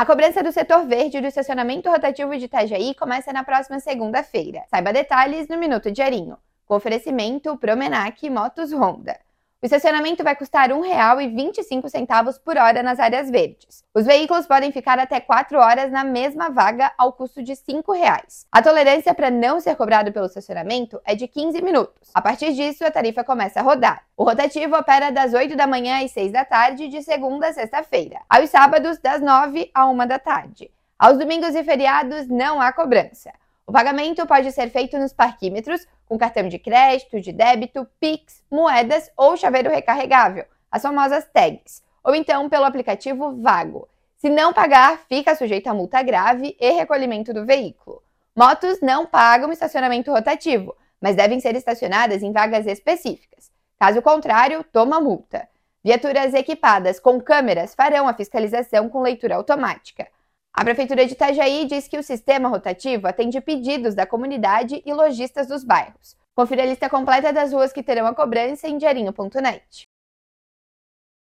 A cobrança do setor verde do estacionamento rotativo de Itajaí começa na próxima segunda-feira. Saiba detalhes no Minuto Diarinho. Com oferecimento Promenac Motos Honda. O estacionamento vai custar R$ 1,25 por hora nas áreas verdes. Os veículos podem ficar até 4 horas na mesma vaga ao custo de 5 reais. A tolerância para não ser cobrado pelo estacionamento é de 15 minutos. A partir disso, a tarifa começa a rodar. O rotativo opera das 8 da manhã às 6 da tarde, de segunda a sexta-feira. Aos sábados, das 9 à 1 da tarde. Aos domingos e feriados, não há cobrança. O pagamento pode ser feito nos parquímetros com cartão de crédito, de débito, Pix, moedas ou chaveiro recarregável, as famosas tags, ou então pelo aplicativo Vago. Se não pagar, fica sujeito a multa grave e recolhimento do veículo. Motos não pagam estacionamento rotativo, mas devem ser estacionadas em vagas específicas. Caso contrário, toma multa. Viaturas equipadas com câmeras farão a fiscalização com leitura automática. A Prefeitura de Itajaí diz que o sistema rotativo atende pedidos da comunidade e lojistas dos bairros. Confira a lista completa das ruas que terão a cobrança em diarinho.net.